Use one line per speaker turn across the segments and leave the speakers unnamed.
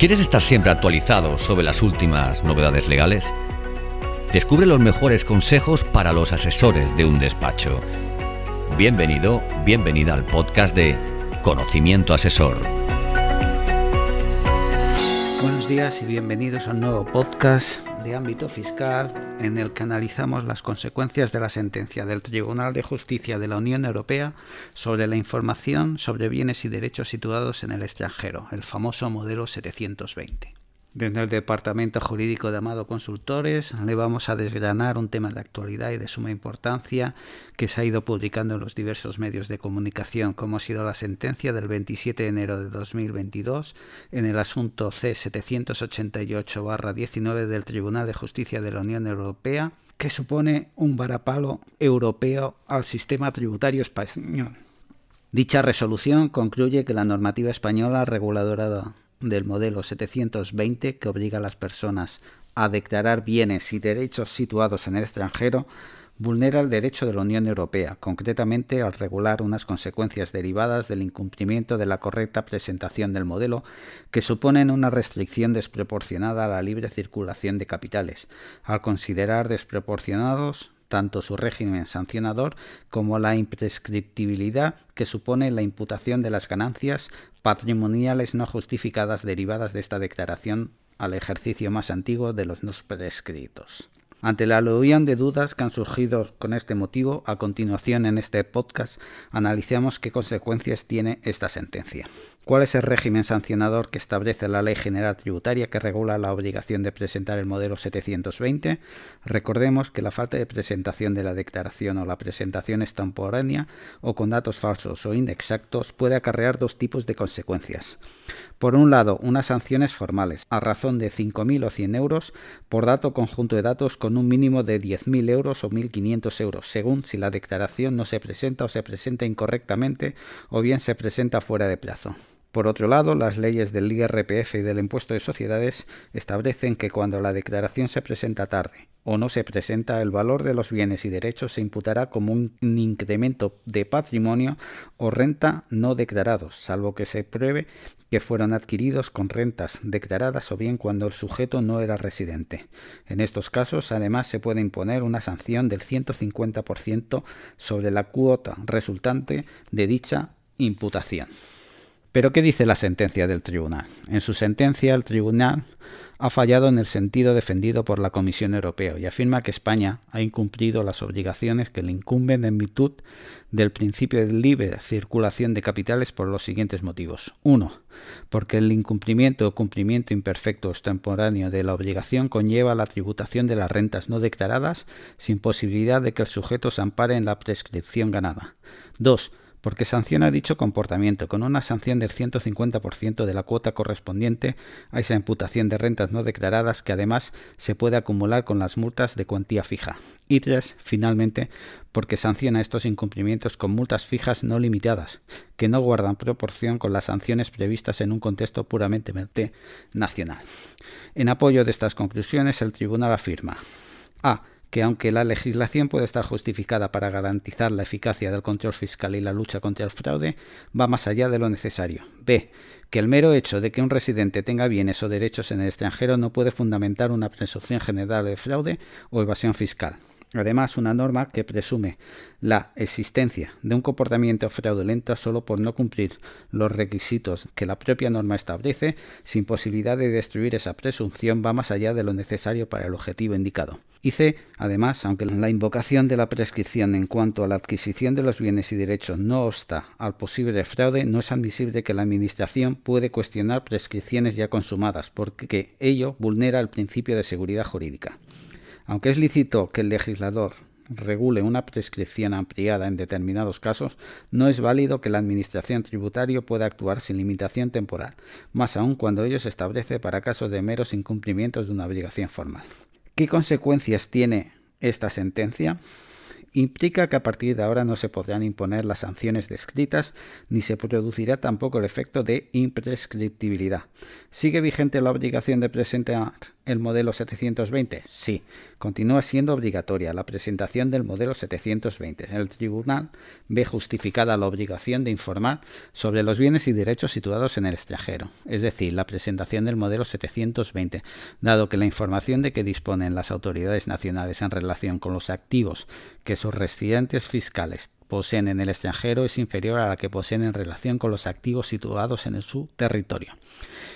¿Quieres estar siempre actualizado sobre las últimas novedades legales? Descubre los mejores consejos para los asesores de un despacho. Bienvenido, bienvenida al podcast de Conocimiento Asesor.
Buenos días y bienvenidos a un nuevo podcast de ámbito fiscal en el que analizamos las consecuencias de la sentencia del Tribunal de Justicia de la Unión Europea sobre la información sobre bienes y derechos situados en el extranjero, el famoso modelo 720. Desde el Departamento Jurídico de Amado Consultores le vamos a desgranar un tema de actualidad y de suma importancia que se ha ido publicando en los diversos medios de comunicación, como ha sido la sentencia del 27 de enero de 2022 en el asunto C788-19 del Tribunal de Justicia de la Unión Europea, que supone un varapalo europeo al sistema tributario español. Dicha resolución concluye que la normativa española reguladora del modelo 720 que obliga a las personas a declarar bienes y derechos situados en el extranjero vulnera el derecho de la Unión Europea, concretamente al regular unas consecuencias derivadas del incumplimiento de la correcta presentación del modelo que suponen una restricción desproporcionada a la libre circulación de capitales, al considerar desproporcionados tanto su régimen sancionador como la imprescriptibilidad que supone la imputación de las ganancias patrimoniales no justificadas derivadas de esta declaración al ejercicio más antiguo de los no prescritos. Ante la aluvión de dudas que han surgido con este motivo, a continuación en este podcast analizamos qué consecuencias tiene esta sentencia. ¿Cuál es el régimen sancionador que establece la Ley General Tributaria que regula la obligación de presentar el modelo 720? Recordemos que la falta de presentación de la declaración o la presentación extemporánea o con datos falsos o inexactos puede acarrear dos tipos de consecuencias. Por un lado, unas sanciones formales, a razón de 5.000 o 100 euros por dato conjunto de datos con un mínimo de 10.000 euros o 1.500 euros, según si la declaración no se presenta o se presenta incorrectamente o bien se presenta fuera de plazo. Por otro lado, las leyes del IRPF y del impuesto de sociedades establecen que cuando la declaración se presenta tarde o no se presenta, el valor de los bienes y derechos se imputará como un incremento de patrimonio o renta no declarados, salvo que se pruebe que fueron adquiridos con rentas declaradas o bien cuando el sujeto no era residente. En estos casos, además, se puede imponer una sanción del 150% sobre la cuota resultante de dicha imputación. Pero ¿qué dice la sentencia del tribunal? En su sentencia, el tribunal ha fallado en el sentido defendido por la Comisión Europea y afirma que España ha incumplido las obligaciones que le incumben en virtud del principio de libre circulación de capitales por los siguientes motivos. 1. Porque el incumplimiento o cumplimiento imperfecto o extemporáneo de la obligación conlleva la tributación de las rentas no declaradas sin posibilidad de que el sujeto se ampare en la prescripción ganada. 2 porque sanciona dicho comportamiento con una sanción del 150% de la cuota correspondiente a esa imputación de rentas no declaradas que además se puede acumular con las multas de cuantía fija. Y tres, finalmente, porque sanciona estos incumplimientos con multas fijas no limitadas, que no guardan proporción con las sanciones previstas en un contexto puramente nacional. En apoyo de estas conclusiones, el tribunal afirma a que aunque la legislación puede estar justificada para garantizar la eficacia del control fiscal y la lucha contra el fraude, va más allá de lo necesario. B. Que el mero hecho de que un residente tenga bienes o derechos en el extranjero no puede fundamentar una presunción general de fraude o evasión fiscal. Además, una norma que presume la existencia de un comportamiento fraudulento solo por no cumplir los requisitos que la propia norma establece, sin posibilidad de destruir esa presunción, va más allá de lo necesario para el objetivo indicado. C, además, aunque la invocación de la prescripción en cuanto a la adquisición de los bienes y derechos no obsta al posible fraude, no es admisible que la Administración puede cuestionar prescripciones ya consumadas, porque ello vulnera el principio de seguridad jurídica. Aunque es lícito que el legislador regule una prescripción ampliada en determinados casos, no es válido que la Administración tributaria pueda actuar sin limitación temporal, más aún cuando ello se establece para casos de meros incumplimientos de una obligación formal. ¿Qué consecuencias tiene esta sentencia? implica que a partir de ahora no se podrán imponer las sanciones descritas ni se producirá tampoco el efecto de imprescriptibilidad. Sigue vigente la obligación de presentar el modelo 720? Sí, continúa siendo obligatoria la presentación del modelo 720. El tribunal ve justificada la obligación de informar sobre los bienes y derechos situados en el extranjero, es decir, la presentación del modelo 720, dado que la información de que disponen las autoridades nacionales en relación con los activos que sus residentes fiscales poseen en el extranjero es inferior a la que poseen en relación con los activos situados en su territorio.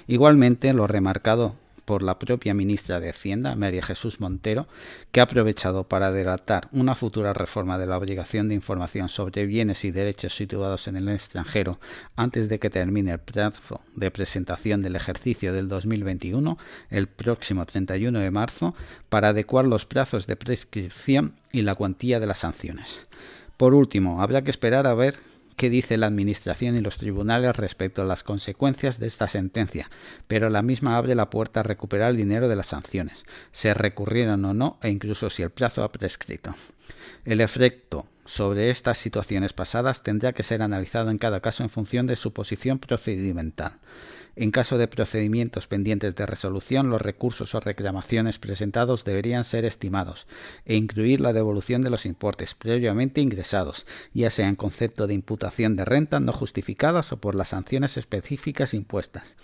Igualmente, lo remarcado por la propia ministra de Hacienda, María Jesús Montero, que ha aprovechado para delatar una futura reforma de la obligación de información sobre bienes y derechos situados en el extranjero antes de que termine el plazo de presentación del ejercicio del 2021, el próximo 31 de marzo, para adecuar los plazos de prescripción y la cuantía de las sanciones. Por último, habrá que esperar a ver dice la Administración y los tribunales respecto a las consecuencias de esta sentencia, pero la misma abre la puerta a recuperar el dinero de las sanciones, se recurrieron o no, e incluso si el plazo ha prescrito. El efecto sobre estas situaciones pasadas tendrá que ser analizado en cada caso en función de su posición procedimental. En caso de procedimientos pendientes de resolución, los recursos o reclamaciones presentados deberían ser estimados e incluir la devolución de los importes previamente ingresados, ya sea en concepto de imputación de renta no justificadas o por las sanciones específicas impuestas.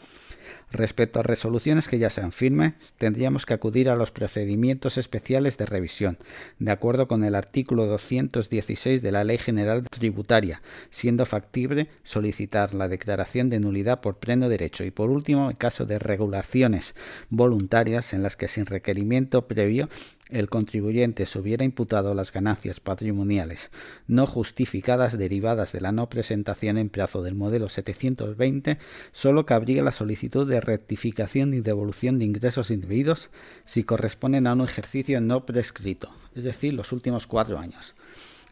Respecto a resoluciones que ya sean firmes, tendríamos que acudir a los procedimientos especiales de revisión, de acuerdo con el artículo 216 de la Ley General Tributaria, siendo factible solicitar la declaración de nulidad por pleno derecho. Y, por último, en caso de regulaciones voluntarias en las que sin requerimiento previo el contribuyente se hubiera imputado las ganancias patrimoniales no justificadas derivadas de la no presentación en plazo del modelo 720, solo cabría la solicitud de rectificación y devolución de ingresos indebidos si corresponden a un ejercicio no prescrito, es decir, los últimos cuatro años.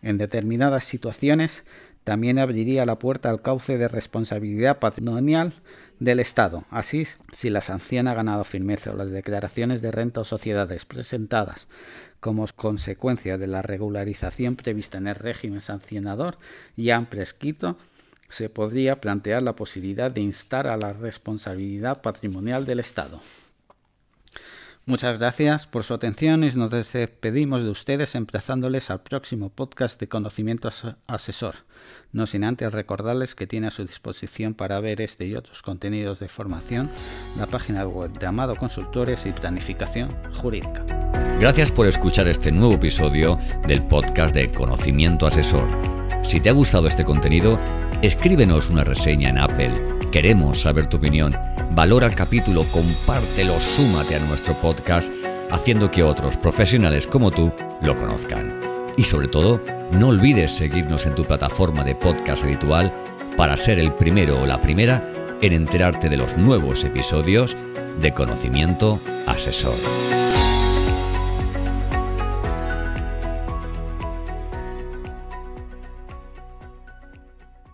En determinadas situaciones, también abriría la puerta al cauce de responsabilidad patrimonial del Estado. Así, si la sanción ha ganado firmeza o las declaraciones de renta o sociedades presentadas como consecuencia de la regularización prevista en el régimen sancionador ya han prescrito, se podría plantear la posibilidad de instar a la responsabilidad patrimonial del Estado. Muchas gracias por su atención y nos despedimos de ustedes emplazándoles al próximo podcast de Conocimiento Asesor. No sin antes recordarles que tiene a su disposición para ver este y otros contenidos de formación la página web de Amado Consultores y Planificación Jurídica.
Gracias por escuchar este nuevo episodio del podcast de Conocimiento Asesor. Si te ha gustado este contenido, escríbenos una reseña en Apple. Queremos saber tu opinión valora el capítulo, compártelo, súmate a nuestro podcast, haciendo que otros profesionales como tú lo conozcan. Y sobre todo, no olvides seguirnos en tu plataforma de podcast habitual para ser el primero o la primera en enterarte de los nuevos episodios de Conocimiento Asesor.